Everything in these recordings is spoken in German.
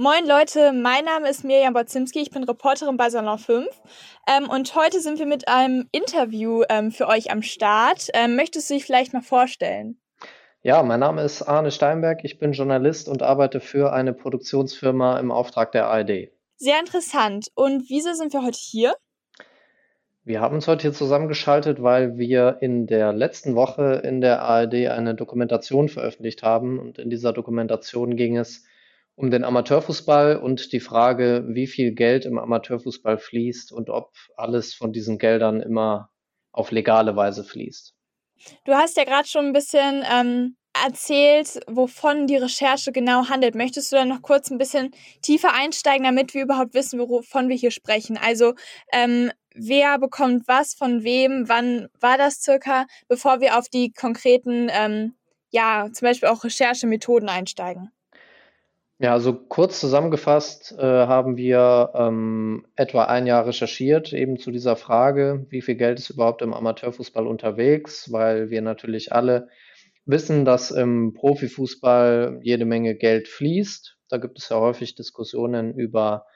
Moin Leute, mein Name ist Mirjam Botzimski, ich bin Reporterin bei Salon 5 ähm, und heute sind wir mit einem Interview ähm, für euch am Start. Ähm, möchtest du dich vielleicht mal vorstellen? Ja, mein Name ist Arne Steinberg, ich bin Journalist und arbeite für eine Produktionsfirma im Auftrag der ARD. Sehr interessant. Und wieso sind wir heute hier? Wir haben uns heute hier zusammengeschaltet, weil wir in der letzten Woche in der ARD eine Dokumentation veröffentlicht haben und in dieser Dokumentation ging es um den Amateurfußball und die Frage, wie viel Geld im Amateurfußball fließt und ob alles von diesen Geldern immer auf legale Weise fließt. Du hast ja gerade schon ein bisschen ähm, erzählt, wovon die Recherche genau handelt. Möchtest du dann noch kurz ein bisschen tiefer einsteigen, damit wir überhaupt wissen, wovon wir hier sprechen? Also ähm, wer bekommt was von wem, wann war das circa, bevor wir auf die konkreten, ähm, ja, zum Beispiel auch Recherchemethoden einsteigen? Ja, also kurz zusammengefasst äh, haben wir ähm, etwa ein Jahr recherchiert, eben zu dieser Frage, wie viel Geld ist überhaupt im Amateurfußball unterwegs, weil wir natürlich alle wissen, dass im Profifußball jede Menge Geld fließt. Da gibt es ja häufig Diskussionen über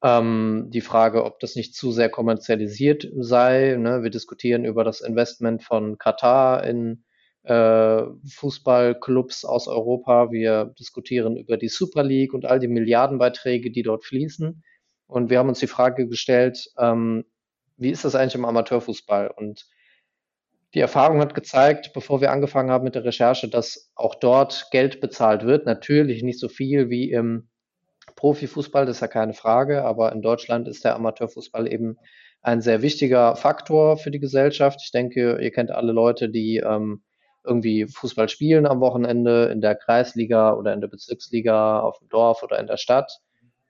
ähm, die Frage, ob das nicht zu sehr kommerzialisiert sei. Ne? Wir diskutieren über das Investment von Katar in Fußballclubs aus Europa. Wir diskutieren über die Super League und all die Milliardenbeiträge, die dort fließen. Und wir haben uns die Frage gestellt, ähm, wie ist das eigentlich im Amateurfußball? Und die Erfahrung hat gezeigt, bevor wir angefangen haben mit der Recherche, dass auch dort Geld bezahlt wird. Natürlich nicht so viel wie im Profifußball, das ist ja keine Frage, aber in Deutschland ist der Amateurfußball eben ein sehr wichtiger Faktor für die Gesellschaft. Ich denke, ihr kennt alle Leute, die ähm, irgendwie Fußball spielen am Wochenende in der Kreisliga oder in der Bezirksliga auf dem Dorf oder in der Stadt.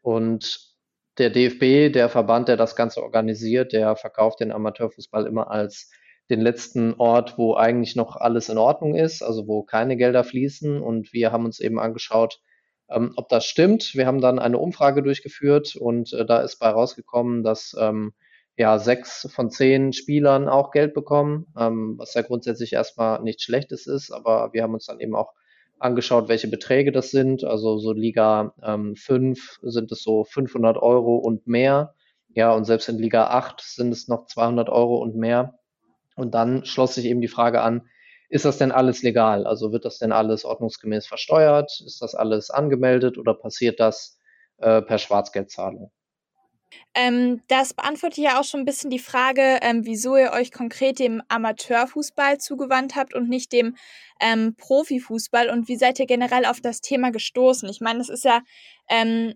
Und der DFB, der Verband, der das Ganze organisiert, der verkauft den Amateurfußball immer als den letzten Ort, wo eigentlich noch alles in Ordnung ist, also wo keine Gelder fließen. Und wir haben uns eben angeschaut, ähm, ob das stimmt. Wir haben dann eine Umfrage durchgeführt und äh, da ist bei rausgekommen, dass ähm, ja, sechs von zehn Spielern auch Geld bekommen, ähm, was ja grundsätzlich erstmal nichts Schlechtes ist, aber wir haben uns dann eben auch angeschaut, welche Beträge das sind. Also so Liga ähm, 5 sind es so 500 Euro und mehr. Ja, und selbst in Liga 8 sind es noch 200 Euro und mehr. Und dann schloss sich eben die Frage an, ist das denn alles legal? Also wird das denn alles ordnungsgemäß versteuert? Ist das alles angemeldet oder passiert das äh, per Schwarzgeldzahlung? Ähm, das beantwortet ja auch schon ein bisschen die Frage, ähm, wieso ihr euch konkret dem Amateurfußball zugewandt habt und nicht dem ähm, Profifußball und wie seid ihr generell auf das Thema gestoßen? Ich meine, das ist ja ähm,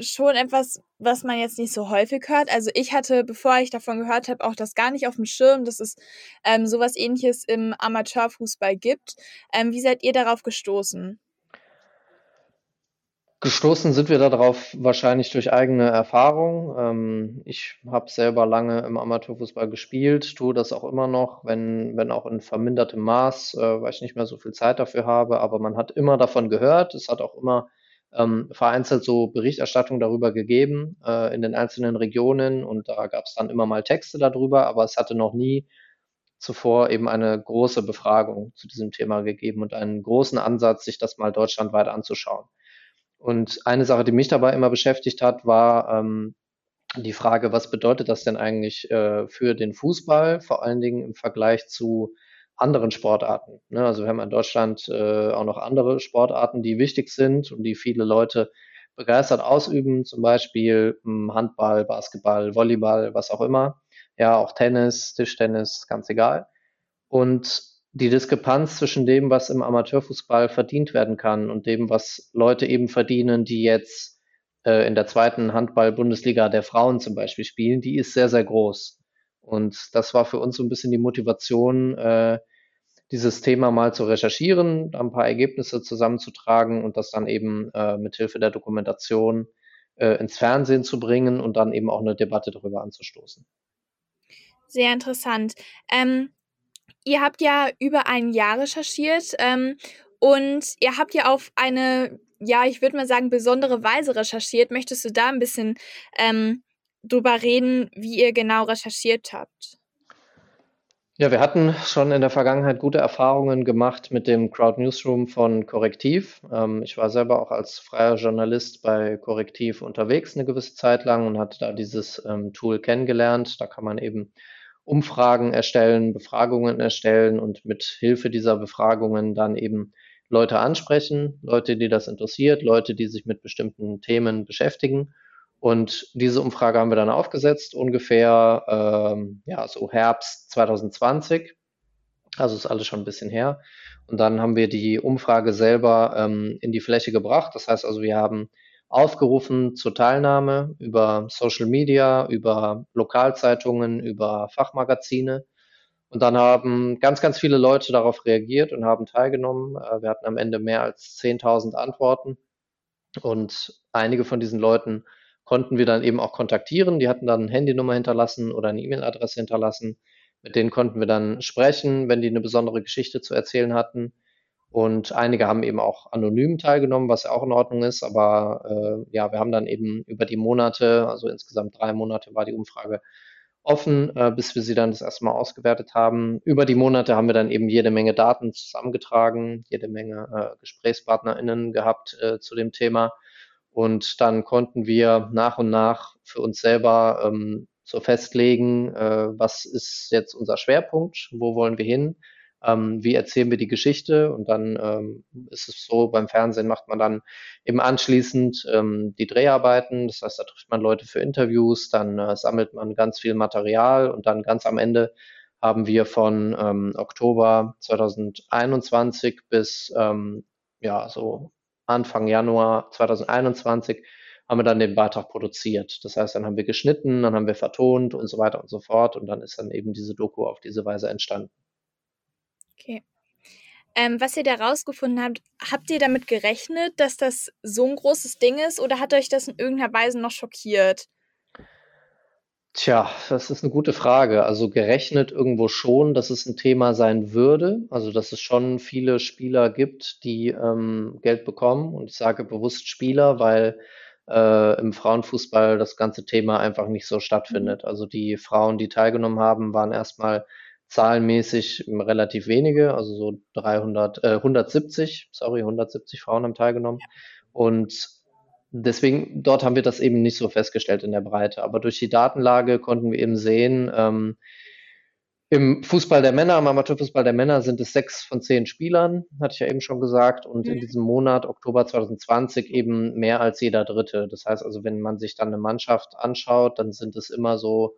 schon etwas, was man jetzt nicht so häufig hört. Also ich hatte, bevor ich davon gehört habe, auch das gar nicht auf dem Schirm, dass es ähm, sowas ähnliches im Amateurfußball gibt. Ähm, wie seid ihr darauf gestoßen? Gestoßen sind wir darauf wahrscheinlich durch eigene Erfahrung. Ähm, ich habe selber lange im Amateurfußball gespielt, tue das auch immer noch, wenn, wenn auch in vermindertem Maß, äh, weil ich nicht mehr so viel Zeit dafür habe. Aber man hat immer davon gehört. Es hat auch immer ähm, vereinzelt so Berichterstattung darüber gegeben äh, in den einzelnen Regionen und da gab es dann immer mal Texte darüber, aber es hatte noch nie zuvor eben eine große Befragung zu diesem Thema gegeben und einen großen Ansatz, sich das mal deutschlandweit anzuschauen. Und eine Sache, die mich dabei immer beschäftigt hat, war ähm, die Frage, was bedeutet das denn eigentlich äh, für den Fußball, vor allen Dingen im Vergleich zu anderen Sportarten. Ne? Also wir haben in Deutschland äh, auch noch andere Sportarten, die wichtig sind und die viele Leute begeistert ausüben, zum Beispiel hm, Handball, Basketball, Volleyball, was auch immer. Ja, auch Tennis, Tischtennis, ganz egal. Und die Diskrepanz zwischen dem, was im Amateurfußball verdient werden kann und dem, was Leute eben verdienen, die jetzt äh, in der zweiten Handball-Bundesliga der Frauen zum Beispiel spielen, die ist sehr, sehr groß. Und das war für uns so ein bisschen die Motivation, äh, dieses Thema mal zu recherchieren, ein paar Ergebnisse zusammenzutragen und das dann eben äh, mit Hilfe der Dokumentation äh, ins Fernsehen zu bringen und dann eben auch eine Debatte darüber anzustoßen. Sehr interessant. Ähm, Ihr habt ja über ein Jahr recherchiert ähm, und ihr habt ja auf eine, ja, ich würde mal sagen, besondere Weise recherchiert. Möchtest du da ein bisschen ähm, drüber reden, wie ihr genau recherchiert habt? Ja, wir hatten schon in der Vergangenheit gute Erfahrungen gemacht mit dem Crowd Newsroom von Korrektiv. Ähm, ich war selber auch als freier Journalist bei Korrektiv unterwegs eine gewisse Zeit lang und hatte da dieses ähm, Tool kennengelernt. Da kann man eben Umfragen erstellen, Befragungen erstellen und mit Hilfe dieser Befragungen dann eben Leute ansprechen, Leute, die das interessiert, Leute, die sich mit bestimmten Themen beschäftigen. Und diese Umfrage haben wir dann aufgesetzt, ungefähr ähm, ja, so Herbst 2020. Also ist alles schon ein bisschen her. Und dann haben wir die Umfrage selber ähm, in die Fläche gebracht. Das heißt also, wir haben aufgerufen zur Teilnahme über Social Media, über Lokalzeitungen, über Fachmagazine. Und dann haben ganz, ganz viele Leute darauf reagiert und haben teilgenommen. Äh, wir hatten am Ende mehr als 10.000 Antworten. Und einige von diesen Leuten konnten wir dann eben auch kontaktieren. Die hatten dann eine Handynummer hinterlassen oder eine E-Mail-Adresse hinterlassen. Mit denen konnten wir dann sprechen, wenn die eine besondere Geschichte zu erzählen hatten. Und einige haben eben auch anonym teilgenommen, was ja auch in Ordnung ist. Aber äh, ja, wir haben dann eben über die Monate, also insgesamt drei Monate war die Umfrage offen, äh, bis wir sie dann das erste Mal ausgewertet haben. Über die Monate haben wir dann eben jede Menge Daten zusammengetragen, jede Menge äh, GesprächspartnerInnen gehabt äh, zu dem Thema und dann konnten wir nach und nach für uns selber ähm, so festlegen, äh, was ist jetzt unser Schwerpunkt, wo wollen wir hin, ähm, wie erzählen wir die Geschichte. Und dann ähm, ist es so, beim Fernsehen macht man dann eben anschließend ähm, die Dreharbeiten. Das heißt, da trifft man Leute für Interviews, dann äh, sammelt man ganz viel Material und dann ganz am Ende haben wir von ähm, Oktober 2021 bis ähm, ja so Anfang Januar 2021 haben wir dann den Beitrag produziert. Das heißt, dann haben wir geschnitten, dann haben wir vertont und so weiter und so fort. Und dann ist dann eben diese Doku auf diese Weise entstanden. Okay. Ähm, was ihr da rausgefunden habt, habt ihr damit gerechnet, dass das so ein großes Ding ist oder hat euch das in irgendeiner Weise noch schockiert? Tja, das ist eine gute Frage. Also gerechnet irgendwo schon, dass es ein Thema sein würde. Also dass es schon viele Spieler gibt, die ähm, Geld bekommen. Und ich sage bewusst Spieler, weil äh, im Frauenfußball das ganze Thema einfach nicht so stattfindet. Mhm. Also die Frauen, die teilgenommen haben, waren erstmal zahlenmäßig relativ wenige, also so 300, äh, 170, sorry, 170 Frauen haben teilgenommen. Und deswegen, dort haben wir das eben nicht so festgestellt in der Breite. Aber durch die Datenlage konnten wir eben sehen, ähm, im Fußball der Männer, im Amateurfußball der Männer sind es sechs von zehn Spielern, hatte ich ja eben schon gesagt, und in mhm. diesem Monat, Oktober 2020, eben mehr als jeder Dritte. Das heißt also, wenn man sich dann eine Mannschaft anschaut, dann sind es immer so,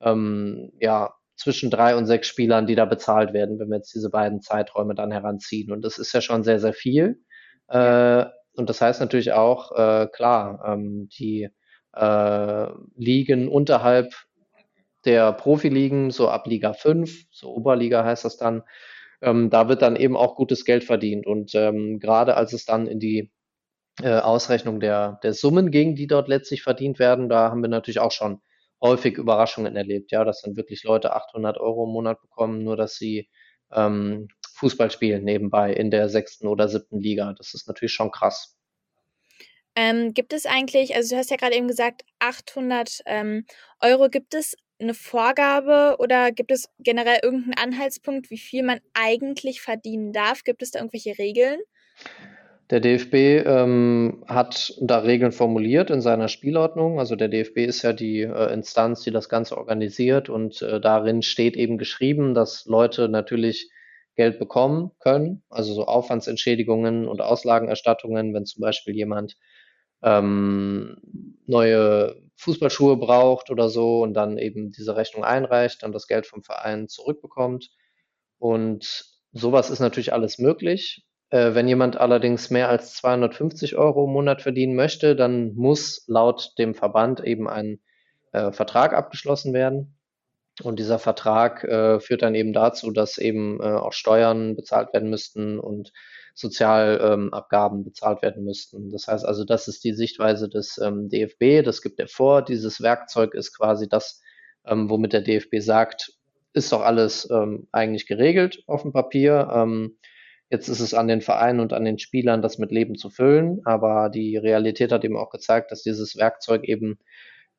ähm, ja, zwischen drei und sechs Spielern, die da bezahlt werden, wenn wir jetzt diese beiden Zeiträume dann heranziehen. Und das ist ja schon sehr, sehr viel. Äh, und das heißt natürlich auch, äh, klar, ähm, die äh, Ligen unterhalb der Profiligen, so ab Liga 5, so Oberliga heißt das dann, ähm, da wird dann eben auch gutes Geld verdient. Und ähm, gerade als es dann in die äh, Ausrechnung der, der Summen ging, die dort letztlich verdient werden, da haben wir natürlich auch schon häufig Überraschungen erlebt, ja, dass dann wirklich Leute 800 Euro im Monat bekommen, nur dass sie ähm, Fußball spielen nebenbei in der sechsten oder siebten Liga. Das ist natürlich schon krass. Ähm, gibt es eigentlich, also du hast ja gerade eben gesagt, 800 ähm, Euro, gibt es eine Vorgabe oder gibt es generell irgendeinen Anhaltspunkt, wie viel man eigentlich verdienen darf? Gibt es da irgendwelche Regeln? Der DFB ähm, hat da Regeln formuliert in seiner Spielordnung. Also der DFB ist ja die äh, Instanz, die das Ganze organisiert und äh, darin steht eben geschrieben, dass Leute natürlich Geld bekommen können, also so Aufwandsentschädigungen und Auslagenerstattungen, wenn zum Beispiel jemand ähm, neue Fußballschuhe braucht oder so und dann eben diese Rechnung einreicht, dann das Geld vom Verein zurückbekommt. Und sowas ist natürlich alles möglich. Äh, wenn jemand allerdings mehr als 250 Euro im Monat verdienen möchte, dann muss laut dem Verband eben ein äh, Vertrag abgeschlossen werden. Und dieser Vertrag äh, führt dann eben dazu, dass eben äh, auch Steuern bezahlt werden müssten und Sozialabgaben ähm, bezahlt werden müssten. Das heißt also, das ist die Sichtweise des ähm, DFB. Das gibt er vor. Dieses Werkzeug ist quasi das, ähm, womit der DFB sagt, ist doch alles ähm, eigentlich geregelt auf dem Papier. Jetzt ist es an den Vereinen und an den Spielern, das mit Leben zu füllen. Aber die Realität hat eben auch gezeigt, dass dieses Werkzeug eben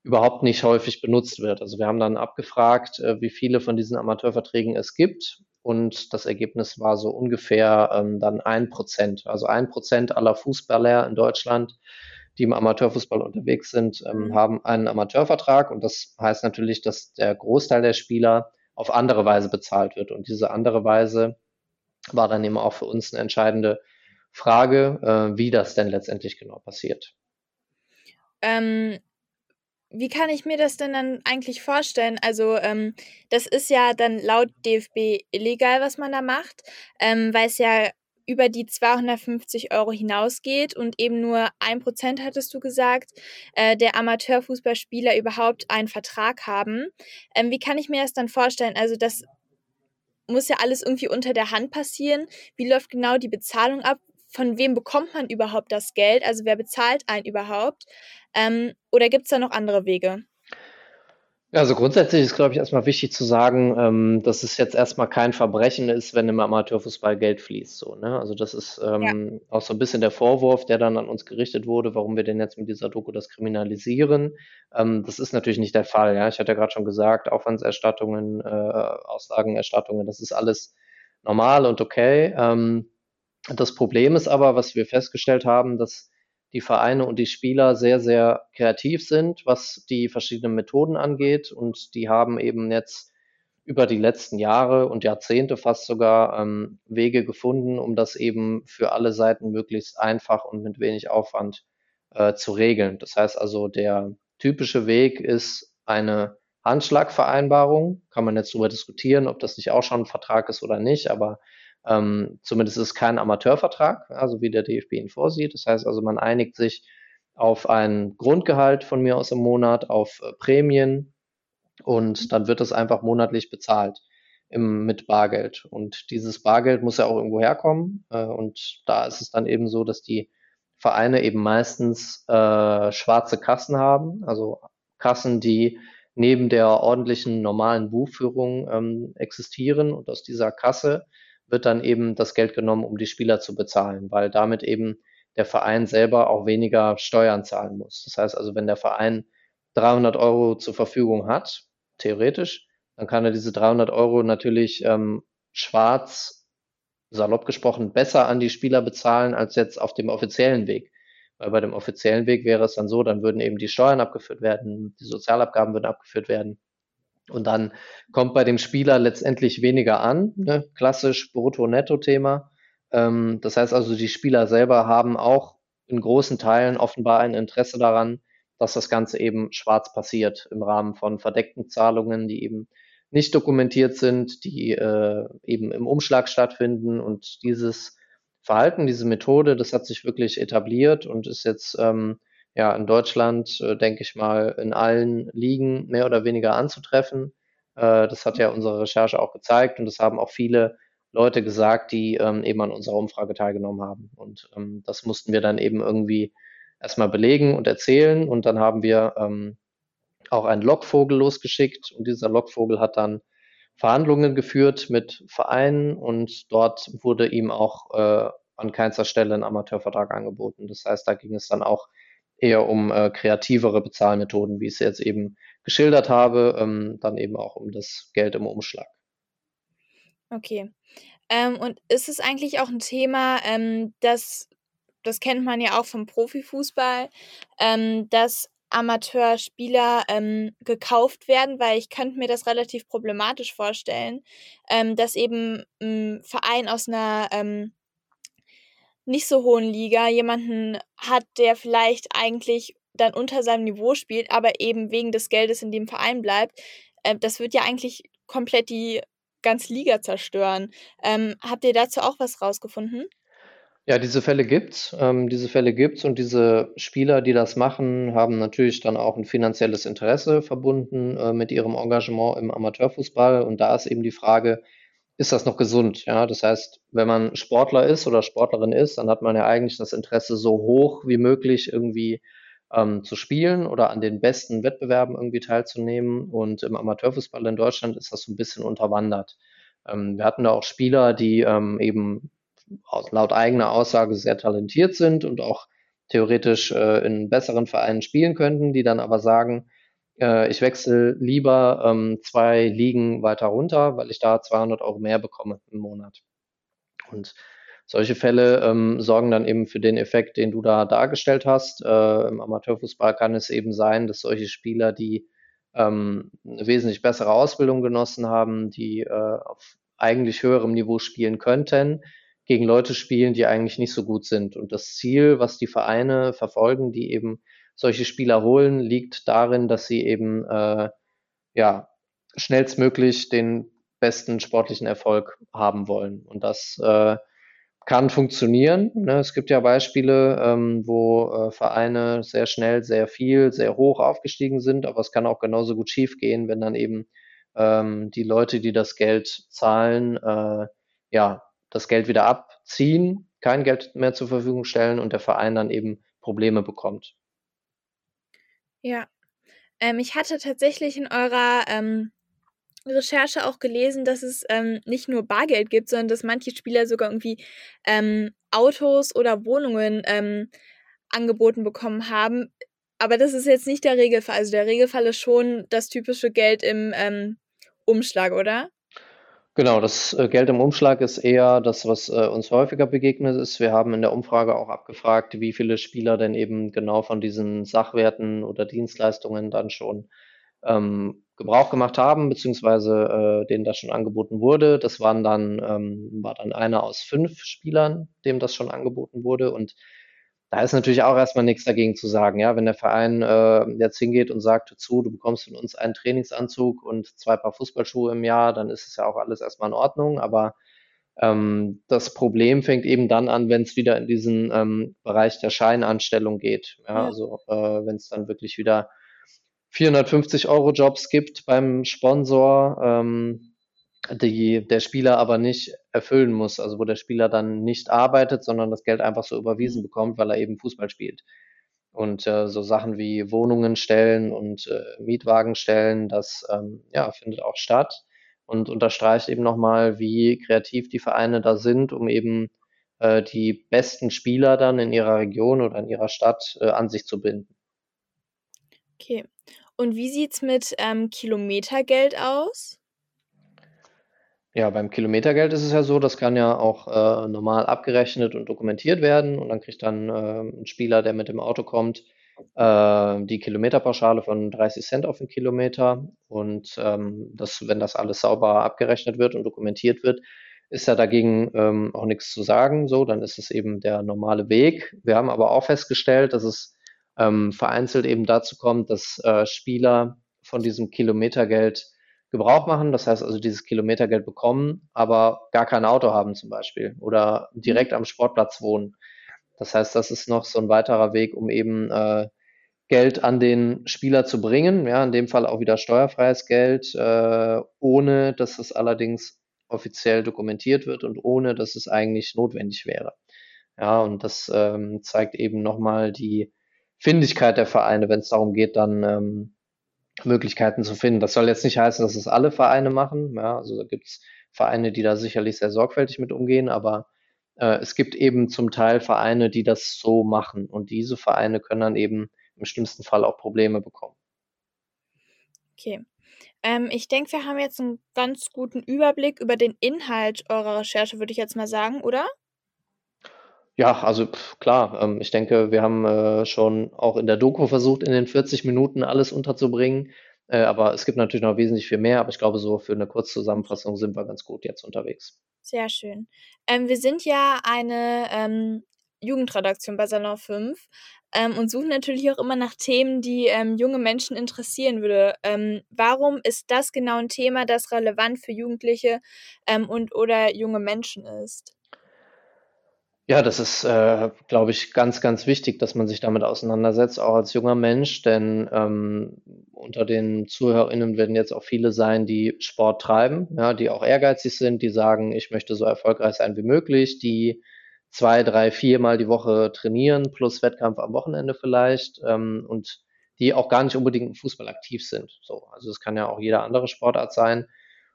überhaupt nicht häufig benutzt wird. Also wir haben dann abgefragt, äh, wie viele von diesen Amateurverträgen es gibt und das Ergebnis war so ungefähr ähm, dann ein Prozent. Also ein Prozent aller Fußballer in Deutschland, die im Amateurfußball unterwegs sind, ähm, mhm. haben einen Amateurvertrag und das heißt natürlich, dass der Großteil der Spieler auf andere Weise bezahlt wird und diese andere Weise war dann eben auch für uns eine entscheidende Frage, äh, wie das denn letztendlich genau passiert. Ähm, wie kann ich mir das denn dann eigentlich vorstellen? Also, ähm, das ist ja dann laut DFB illegal, was man da macht, ähm, weil es ja über die 250 Euro hinausgeht und eben nur ein Prozent, hattest du gesagt, äh, der Amateurfußballspieler überhaupt einen Vertrag haben. Ähm, wie kann ich mir das dann vorstellen? Also, das muss ja alles irgendwie unter der Hand passieren. Wie läuft genau die Bezahlung ab? Von wem bekommt man überhaupt das Geld? Also wer bezahlt einen überhaupt? Ähm, oder gibt es da noch andere Wege? Ja, also grundsätzlich ist, glaube ich, erstmal wichtig zu sagen, ähm, dass es jetzt erstmal kein Verbrechen ist, wenn im Amateurfußball Geld fließt. So, ne? Also das ist ähm, ja. auch so ein bisschen der Vorwurf, der dann an uns gerichtet wurde, warum wir denn jetzt mit dieser Doku das kriminalisieren. Ähm, das ist natürlich nicht der Fall. Ja? Ich hatte ja gerade schon gesagt, Aufwandserstattungen, äh, Auslagenerstattungen, das ist alles normal und okay. Ähm, das Problem ist aber, was wir festgestellt haben, dass die Vereine und die Spieler sehr, sehr kreativ sind, was die verschiedenen Methoden angeht. Und die haben eben jetzt über die letzten Jahre und Jahrzehnte fast sogar ähm, Wege gefunden, um das eben für alle Seiten möglichst einfach und mit wenig Aufwand äh, zu regeln. Das heißt also, der typische Weg ist eine Handschlagvereinbarung. Kann man jetzt darüber diskutieren, ob das nicht auch schon ein Vertrag ist oder nicht, aber ähm, zumindest ist es kein Amateurvertrag, also wie der DFB ihn vorsieht. Das heißt also, man einigt sich auf ein Grundgehalt von mir aus im Monat, auf äh, Prämien und dann wird es einfach monatlich bezahlt im, mit Bargeld. Und dieses Bargeld muss ja auch irgendwo herkommen. Äh, und da ist es dann eben so, dass die Vereine eben meistens äh, schwarze Kassen haben, also Kassen, die neben der ordentlichen normalen Buchführung ähm, existieren. Und aus dieser Kasse wird dann eben das Geld genommen, um die Spieler zu bezahlen, weil damit eben der Verein selber auch weniger Steuern zahlen muss. Das heißt also, wenn der Verein 300 Euro zur Verfügung hat, theoretisch, dann kann er diese 300 Euro natürlich ähm, schwarz, salopp gesprochen, besser an die Spieler bezahlen als jetzt auf dem offiziellen Weg. Weil bei dem offiziellen Weg wäre es dann so, dann würden eben die Steuern abgeführt werden, die Sozialabgaben würden abgeführt werden. Und dann kommt bei dem Spieler letztendlich weniger an, ne? klassisch Brutto-Netto-Thema. Ähm, das heißt also, die Spieler selber haben auch in großen Teilen offenbar ein Interesse daran, dass das Ganze eben schwarz passiert im Rahmen von verdeckten Zahlungen, die eben nicht dokumentiert sind, die äh, eben im Umschlag stattfinden. Und dieses Verhalten, diese Methode, das hat sich wirklich etabliert und ist jetzt ähm, ja in Deutschland, äh, denke ich mal, in allen Ligen mehr oder weniger anzutreffen. Äh, das hat ja unsere Recherche auch gezeigt und das haben auch viele Leute gesagt, die ähm, eben an unserer Umfrage teilgenommen haben. Und ähm, das mussten wir dann eben irgendwie erstmal belegen und erzählen. Und dann haben wir ähm, auch einen Lockvogel losgeschickt und dieser Lockvogel hat dann Verhandlungen geführt mit Vereinen und dort wurde ihm auch äh, an keinster Stelle ein Amateurvertrag angeboten. Das heißt, da ging es dann auch eher um äh, kreativere Bezahlmethoden, wie ich es jetzt eben geschildert habe, ähm, dann eben auch um das Geld im Umschlag. Okay. Ähm, und ist es eigentlich auch ein Thema, ähm, das, das kennt man ja auch vom Profifußball, ähm, dass Amateurspieler ähm, gekauft werden, weil ich könnte mir das relativ problematisch vorstellen, ähm, dass eben ein Verein aus einer ähm, nicht so hohen Liga jemanden hat, der vielleicht eigentlich dann unter seinem Niveau spielt, aber eben wegen des Geldes in dem Verein bleibt, äh, das wird ja eigentlich komplett die ganze Liga zerstören. Ähm, habt ihr dazu auch was rausgefunden? Ja, diese Fälle gibt's. Ähm, diese Fälle gibt's und diese Spieler, die das machen, haben natürlich dann auch ein finanzielles Interesse verbunden äh, mit ihrem Engagement im Amateurfußball. Und da ist eben die Frage, ist das noch gesund. Ja, das heißt, wenn man Sportler ist oder Sportlerin ist, dann hat man ja eigentlich das Interesse, so hoch wie möglich irgendwie ähm, zu spielen oder an den besten Wettbewerben irgendwie teilzunehmen. Und im Amateurfußball in Deutschland ist das so ein bisschen unterwandert. Ähm, wir hatten da auch Spieler, die ähm, eben laut eigener Aussage sehr talentiert sind und auch theoretisch äh, in besseren Vereinen spielen könnten, die dann aber sagen, äh, ich wechsle lieber ähm, zwei Ligen weiter runter, weil ich da 200 Euro mehr bekomme im Monat. Und solche Fälle ähm, sorgen dann eben für den Effekt, den du da dargestellt hast. Äh, Im Amateurfußball kann es eben sein, dass solche Spieler, die ähm, eine wesentlich bessere Ausbildung genossen haben, die äh, auf eigentlich höherem Niveau spielen könnten, gegen Leute spielen, die eigentlich nicht so gut sind. Und das Ziel, was die Vereine verfolgen, die eben solche Spieler holen, liegt darin, dass sie eben äh, ja schnellstmöglich den besten sportlichen Erfolg haben wollen. Und das äh, kann funktionieren. Ne? Es gibt ja Beispiele, ähm, wo äh, Vereine sehr schnell, sehr viel, sehr hoch aufgestiegen sind, aber es kann auch genauso gut schiefgehen, wenn dann eben ähm, die Leute, die das Geld zahlen, äh, ja, das Geld wieder abziehen, kein Geld mehr zur Verfügung stellen und der Verein dann eben Probleme bekommt. Ja, ähm, ich hatte tatsächlich in eurer ähm, Recherche auch gelesen, dass es ähm, nicht nur Bargeld gibt, sondern dass manche Spieler sogar irgendwie ähm, Autos oder Wohnungen ähm, angeboten bekommen haben. Aber das ist jetzt nicht der Regelfall. Also der Regelfall ist schon das typische Geld im ähm, Umschlag, oder? Genau, das äh, Geld im Umschlag ist eher das, was äh, uns häufiger begegnet ist. Wir haben in der Umfrage auch abgefragt, wie viele Spieler denn eben genau von diesen Sachwerten oder Dienstleistungen dann schon ähm, Gebrauch gemacht haben, beziehungsweise äh, denen das schon angeboten wurde. Das waren dann, ähm, war dann einer aus fünf Spielern, dem das schon angeboten wurde. Und da ist natürlich auch erstmal nichts dagegen zu sagen. Ja, wenn der Verein äh, jetzt hingeht und sagt zu, du bekommst von uns einen Trainingsanzug und zwei Paar Fußballschuhe im Jahr, dann ist es ja auch alles erstmal in Ordnung. Aber ähm, das Problem fängt eben dann an, wenn es wieder in diesen ähm, Bereich der Scheinanstellung geht. Ja, ja. Also äh, wenn es dann wirklich wieder 450 Euro Jobs gibt beim Sponsor, ähm, die der Spieler aber nicht erfüllen muss, also wo der Spieler dann nicht arbeitet, sondern das Geld einfach so überwiesen mhm. bekommt, weil er eben Fußball spielt. Und äh, so Sachen wie Wohnungen stellen und äh, Mietwagen stellen, das ähm, ja, findet auch statt und unterstreicht eben nochmal, wie kreativ die Vereine da sind, um eben äh, die besten Spieler dann in ihrer Region oder in ihrer Stadt äh, an sich zu binden. Okay. Und wie sieht's mit ähm, Kilometergeld aus? Ja, beim Kilometergeld ist es ja so, das kann ja auch äh, normal abgerechnet und dokumentiert werden und dann kriegt dann äh, ein Spieler, der mit dem Auto kommt, äh, die Kilometerpauschale von 30 Cent auf den Kilometer und ähm, das, wenn das alles sauber abgerechnet wird und dokumentiert wird, ist ja dagegen ähm, auch nichts zu sagen. So, dann ist es eben der normale Weg. Wir haben aber auch festgestellt, dass es ähm, vereinzelt eben dazu kommt, dass äh, Spieler von diesem Kilometergeld Gebrauch machen, das heißt also dieses Kilometergeld bekommen, aber gar kein Auto haben zum Beispiel oder direkt mhm. am Sportplatz wohnen. Das heißt, das ist noch so ein weiterer Weg, um eben äh, Geld an den Spieler zu bringen. Ja, in dem Fall auch wieder steuerfreies Geld, äh, ohne dass es allerdings offiziell dokumentiert wird und ohne dass es eigentlich notwendig wäre. Ja, und das ähm, zeigt eben nochmal die Findigkeit der Vereine, wenn es darum geht, dann ähm, Möglichkeiten zu finden. Das soll jetzt nicht heißen, dass es alle Vereine machen. Ja, also da gibt es Vereine, die da sicherlich sehr sorgfältig mit umgehen, aber äh, es gibt eben zum Teil Vereine, die das so machen. Und diese Vereine können dann eben im schlimmsten Fall auch Probleme bekommen. Okay. Ähm, ich denke, wir haben jetzt einen ganz guten Überblick über den Inhalt eurer Recherche, würde ich jetzt mal sagen, oder? Ja, also pf, klar, ähm, ich denke, wir haben äh, schon auch in der Doku versucht, in den 40 Minuten alles unterzubringen. Äh, aber es gibt natürlich noch wesentlich viel mehr, aber ich glaube, so für eine Kurzzusammenfassung sind wir ganz gut jetzt unterwegs. Sehr schön. Ähm, wir sind ja eine ähm, Jugendredaktion bei Salon 5 ähm, und suchen natürlich auch immer nach Themen, die ähm, junge Menschen interessieren würde. Ähm, warum ist das genau ein Thema, das relevant für Jugendliche und oder junge Menschen ist? Ja, das ist, äh, glaube ich, ganz, ganz wichtig, dass man sich damit auseinandersetzt, auch als junger Mensch, denn ähm, unter den ZuhörerInnen werden jetzt auch viele sein, die Sport treiben, ja, die auch ehrgeizig sind, die sagen, ich möchte so erfolgreich sein wie möglich, die zwei, drei, viermal die Woche trainieren, plus Wettkampf am Wochenende vielleicht, ähm, und die auch gar nicht unbedingt im Fußball aktiv sind. So, also es kann ja auch jede andere Sportart sein.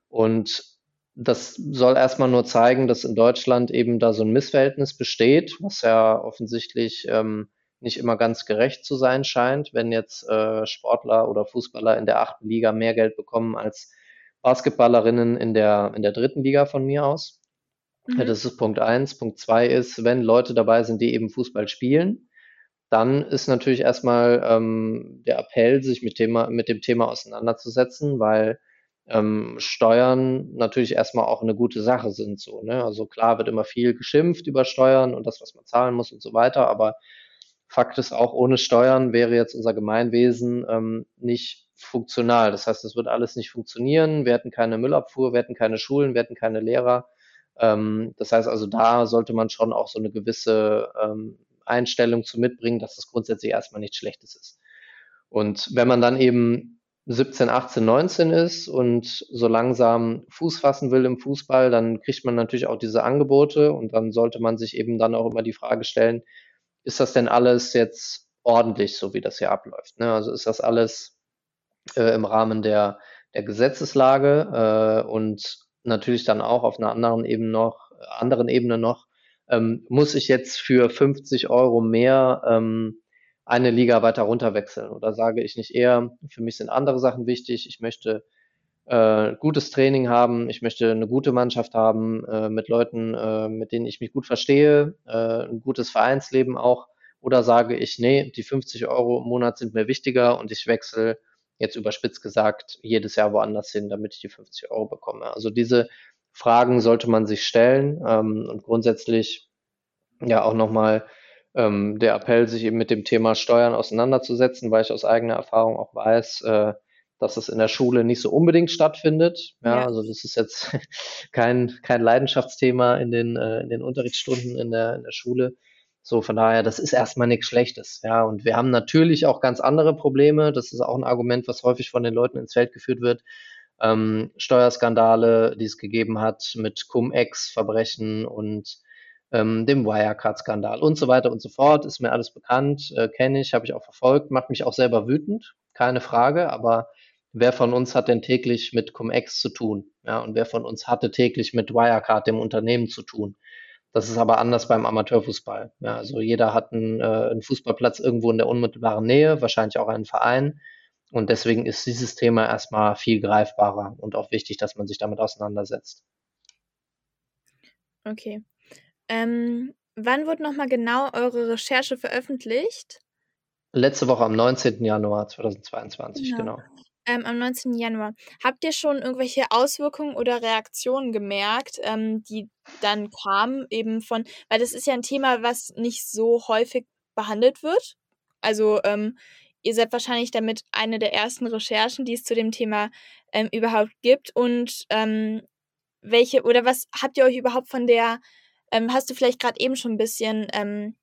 Und das soll erstmal nur zeigen, dass in Deutschland eben da so ein Missverhältnis besteht, was ja offensichtlich ähm, nicht immer ganz gerecht zu sein scheint, wenn jetzt äh, Sportler oder Fußballer in der achten Liga mehr Geld bekommen als Basketballerinnen in der, in der dritten Liga von mir aus. Mhm. Das ist Punkt eins. Punkt zwei ist, wenn Leute dabei sind, die eben Fußball spielen, dann ist natürlich erstmal ähm, der Appell, sich mit, Thema, mit dem Thema auseinanderzusetzen, weil ähm, Steuern natürlich erstmal auch eine gute Sache sind. So, ne? Also klar wird immer viel geschimpft über Steuern und das, was man zahlen muss und so weiter, aber Fakt ist auch, ohne Steuern wäre jetzt unser Gemeinwesen ähm, nicht funktional. Das heißt, es wird alles nicht funktionieren. Wir hätten keine Müllabfuhr, wir hätten keine Schulen, wir hätten keine Lehrer. Ähm, das heißt also, da sollte man schon auch so eine gewisse ähm, Einstellung zu mitbringen, dass das grundsätzlich erstmal nichts Schlechtes ist. Und wenn man dann eben 17, 18, 19 ist und so langsam Fuß fassen will im Fußball, dann kriegt man natürlich auch diese Angebote und dann sollte man sich eben dann auch immer die Frage stellen, ist das denn alles jetzt ordentlich, so wie das hier abläuft? Ne? Also ist das alles äh, im Rahmen der, der Gesetzeslage äh, und natürlich dann auch auf einer anderen Ebene noch, anderen Ebene noch, ähm, muss ich jetzt für 50 Euro mehr ähm, eine Liga weiter runter wechseln? Oder sage ich nicht eher, für mich sind andere Sachen wichtig, ich möchte äh, gutes Training haben, ich möchte eine gute Mannschaft haben, äh, mit Leuten, äh, mit denen ich mich gut verstehe, äh, ein gutes Vereinsleben auch. Oder sage ich, nee, die 50 Euro im Monat sind mir wichtiger und ich wechsle jetzt überspitzt gesagt jedes Jahr woanders hin, damit ich die 50 Euro bekomme. Also diese Fragen sollte man sich stellen ähm, und grundsätzlich ja auch nochmal ähm, der Appell, sich eben mit dem Thema Steuern auseinanderzusetzen, weil ich aus eigener Erfahrung auch weiß, äh, dass es in der Schule nicht so unbedingt stattfindet. Ja, ja. also das ist jetzt kein, kein Leidenschaftsthema in den, äh, in den Unterrichtsstunden in der, in der Schule. So, von daher, das ist erstmal nichts Schlechtes. Ja, und wir haben natürlich auch ganz andere Probleme. Das ist auch ein Argument, was häufig von den Leuten ins Feld geführt wird. Ähm, Steuerskandale, die es gegeben hat mit Cum-Ex-Verbrechen und ähm, dem Wirecard-Skandal und so weiter und so fort. Ist mir alles bekannt, äh, kenne ich, habe ich auch verfolgt, macht mich auch selber wütend, keine Frage, aber wer von uns hat denn täglich mit Cum-Ex zu tun? Ja, und wer von uns hatte täglich mit Wirecard, dem Unternehmen, zu tun? Das ist aber anders beim Amateurfußball. Ja, also jeder hat einen, äh, einen Fußballplatz irgendwo in der unmittelbaren Nähe, wahrscheinlich auch einen Verein. Und deswegen ist dieses Thema erstmal viel greifbarer und auch wichtig, dass man sich damit auseinandersetzt. Okay. Ähm, wann wurde nochmal genau eure Recherche veröffentlicht? Letzte Woche am 19. Januar 2022, genau. genau. Ähm, am 19. Januar. Habt ihr schon irgendwelche Auswirkungen oder Reaktionen gemerkt, ähm, die dann kamen, eben von, weil das ist ja ein Thema, was nicht so häufig behandelt wird. Also ähm, ihr seid wahrscheinlich damit eine der ersten Recherchen, die es zu dem Thema ähm, überhaupt gibt. Und ähm, welche oder was habt ihr euch überhaupt von der, ähm, hast du vielleicht gerade eben schon ein bisschen ähm,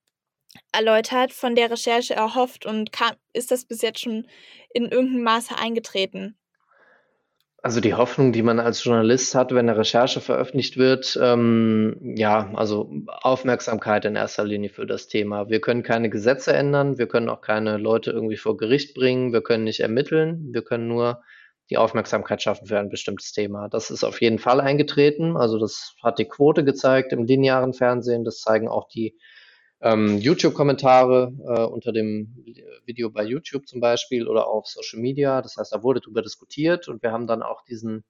erläutert, von der Recherche erhofft und kam, ist das bis jetzt schon in irgendeinem Maße eingetreten? Also die Hoffnung, die man als Journalist hat, wenn eine Recherche veröffentlicht wird, ähm, ja, also Aufmerksamkeit in erster Linie für das Thema. Wir können keine Gesetze ändern, wir können auch keine Leute irgendwie vor Gericht bringen, wir können nicht ermitteln, wir können nur die Aufmerksamkeit schaffen für ein bestimmtes Thema. Das ist auf jeden Fall eingetreten. Also das hat die Quote gezeigt im linearen Fernsehen, das zeigen auch die ähm, YouTube-Kommentare äh, unter dem Video bei YouTube zum Beispiel oder auf Social Media. Das heißt, da wurde darüber diskutiert und wir haben dann auch diesen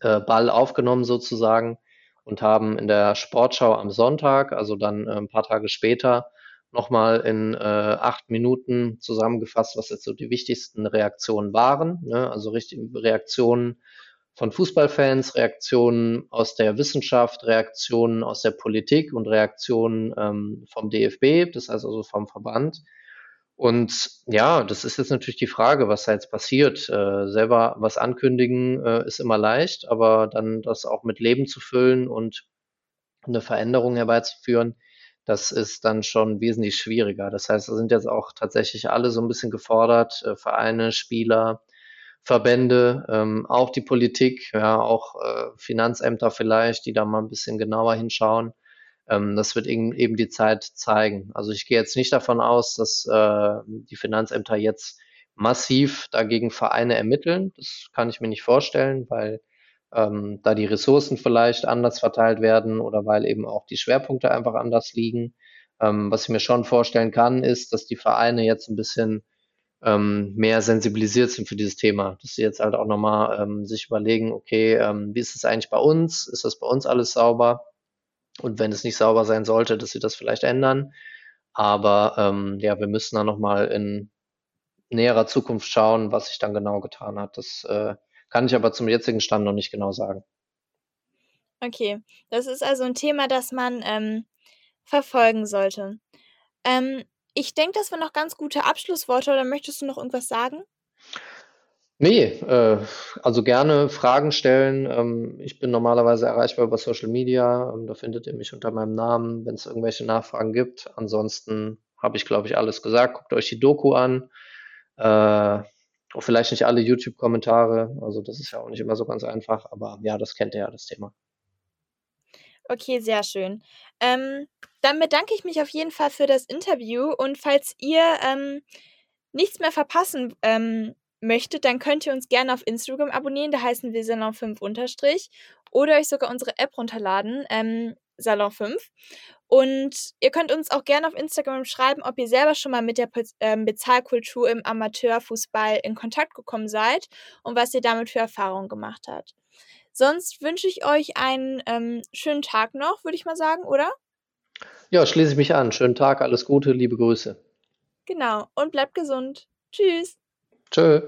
äh, Ball aufgenommen sozusagen und haben in der Sportschau am Sonntag, also dann äh, ein paar Tage später, nochmal in äh, acht Minuten zusammengefasst, was jetzt so die wichtigsten Reaktionen waren. Ne? Also richtig, Reaktionen von Fußballfans, Reaktionen aus der Wissenschaft, Reaktionen aus der Politik und Reaktionen ähm, vom DFB, das heißt also vom Verband. Und ja, das ist jetzt natürlich die Frage, was da jetzt passiert. Äh, selber was ankündigen äh, ist immer leicht, aber dann das auch mit Leben zu füllen und eine Veränderung herbeizuführen, das ist dann schon wesentlich schwieriger. Das heißt, da sind jetzt auch tatsächlich alle so ein bisschen gefordert, äh, Vereine, Spieler, Verbände, ähm, auch die Politik, ja, auch äh, Finanzämter vielleicht, die da mal ein bisschen genauer hinschauen. Ähm, das wird eben, eben die Zeit zeigen. Also ich gehe jetzt nicht davon aus, dass äh, die Finanzämter jetzt massiv dagegen Vereine ermitteln. Das kann ich mir nicht vorstellen, weil ähm, da die Ressourcen vielleicht anders verteilt werden oder weil eben auch die Schwerpunkte einfach anders liegen. Ähm, was ich mir schon vorstellen kann, ist, dass die Vereine jetzt ein bisschen ähm, mehr sensibilisiert sind für dieses Thema. Dass sie jetzt halt auch nochmal ähm, sich überlegen, okay, ähm, wie ist es eigentlich bei uns? Ist das bei uns alles sauber? Und wenn es nicht sauber sein sollte, dass sie das vielleicht ändern. Aber ähm, ja, wir müssen dann nochmal in näherer Zukunft schauen, was sich dann genau getan hat. Das äh, kann ich aber zum jetzigen Stand noch nicht genau sagen. Okay, das ist also ein Thema, das man ähm, verfolgen sollte. Ähm, ich denke, das waren noch ganz gute Abschlussworte. Oder möchtest du noch irgendwas sagen? Nee, äh, also gerne Fragen stellen. Ähm, ich bin normalerweise erreichbar über Social Media. Ähm, da findet ihr mich unter meinem Namen, wenn es irgendwelche Nachfragen gibt. Ansonsten habe ich, glaube ich, alles gesagt. Guckt euch die Doku an. Äh, vielleicht nicht alle YouTube-Kommentare. Also das ist ja auch nicht immer so ganz einfach. Aber ja, das kennt ihr ja, das Thema. Okay, sehr schön. Ähm, dann bedanke ich mich auf jeden Fall für das Interview und falls ihr ähm, nichts mehr verpassen ähm, möchtet, dann könnt ihr uns gerne auf Instagram abonnieren, da heißen wir Salon5 unterstrich oder euch sogar unsere App runterladen, ähm, Salon5. Und ihr könnt uns auch gerne auf Instagram schreiben, ob ihr selber schon mal mit der ähm, Bezahlkultur im Amateurfußball in Kontakt gekommen seid und was ihr damit für Erfahrungen gemacht habt. Sonst wünsche ich euch einen ähm, schönen Tag noch, würde ich mal sagen, oder? Ja, schließe ich mich an. Schönen Tag, alles Gute, liebe Grüße. Genau, und bleibt gesund. Tschüss. Tschö.